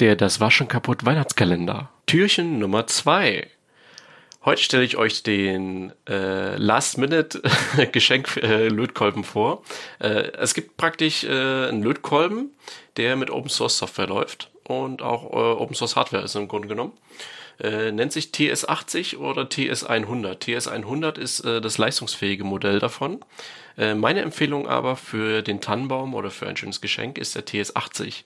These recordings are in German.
Der Das Waschen kaputt Weihnachtskalender. Türchen Nummer 2. Heute stelle ich euch den äh, Last-Minute-Geschenk-Lötkolben äh, vor. Äh, es gibt praktisch äh, einen Lötkolben, der mit Open-Source-Software läuft und auch äh, Open-Source-Hardware ist im Grunde genommen. Äh, nennt sich TS80 oder TS100. TS100 ist äh, das leistungsfähige Modell davon. Äh, meine Empfehlung aber für den Tannenbaum oder für ein schönes Geschenk ist der TS80.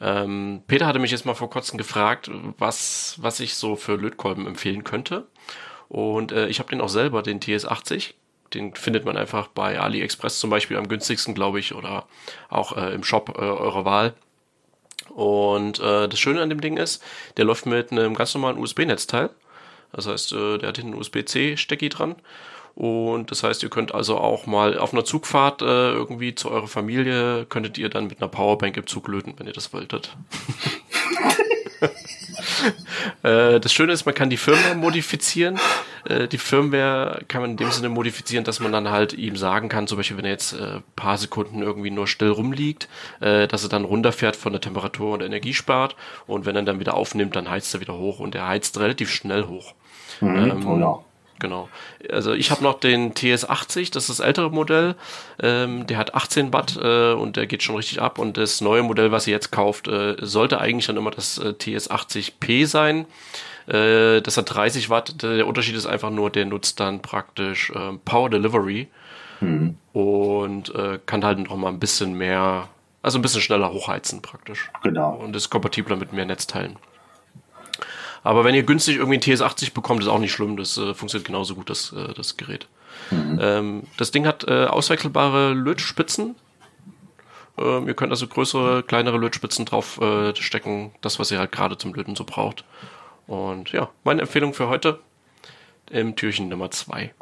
Ähm, Peter hatte mich jetzt mal vor kurzem gefragt, was, was ich so für Lötkolben empfehlen könnte. Und äh, ich habe den auch selber, den TS80. Den findet man einfach bei AliExpress zum Beispiel am günstigsten, glaube ich, oder auch äh, im Shop äh, eurer Wahl. Und äh, das Schöne an dem Ding ist, der läuft mit einem ganz normalen USB-Netzteil. Das heißt, äh, der hat hinten einen USB-C-Stecki dran und das heißt, ihr könnt also auch mal auf einer Zugfahrt äh, irgendwie zu eurer Familie, könntet ihr dann mit einer Powerbank im Zug löten, wenn ihr das wolltet. äh, das Schöne ist, man kann die Firmware modifizieren. Äh, die Firmware kann man in dem Sinne modifizieren, dass man dann halt ihm sagen kann, zum Beispiel, wenn er jetzt äh, paar Sekunden irgendwie nur still rumliegt, dass er dann runterfährt von der Temperatur und Energie spart. Und wenn er dann wieder aufnimmt, dann heizt er wieder hoch und er heizt relativ schnell hoch. Mhm, ähm. Genau. Also ich habe noch den TS80, das ist das ältere Modell. Ähm, der hat 18 Watt äh, und der geht schon richtig ab. Und das neue Modell, was ihr jetzt kauft, äh, sollte eigentlich dann immer das äh, TS80P sein. Äh, das hat 30 Watt. Der Unterschied ist einfach nur, der nutzt dann praktisch ähm, Power Delivery mhm. und äh, kann halt noch mal ein bisschen mehr, also ein bisschen schneller hochheizen praktisch. Genau. Und ist kompatibler mit mehr Netzteilen. Aber wenn ihr günstig irgendwie ein TS80 bekommt, ist auch nicht schlimm. Das äh, funktioniert genauso gut, das, äh, das Gerät. Mhm. Ähm, das Ding hat äh, auswechselbare Lötspitzen. Ähm, ihr könnt also größere, kleinere Lötspitzen drauf äh, stecken. Das, was ihr halt gerade zum Löten so braucht. Und ja, meine Empfehlung für heute im Türchen Nummer 2.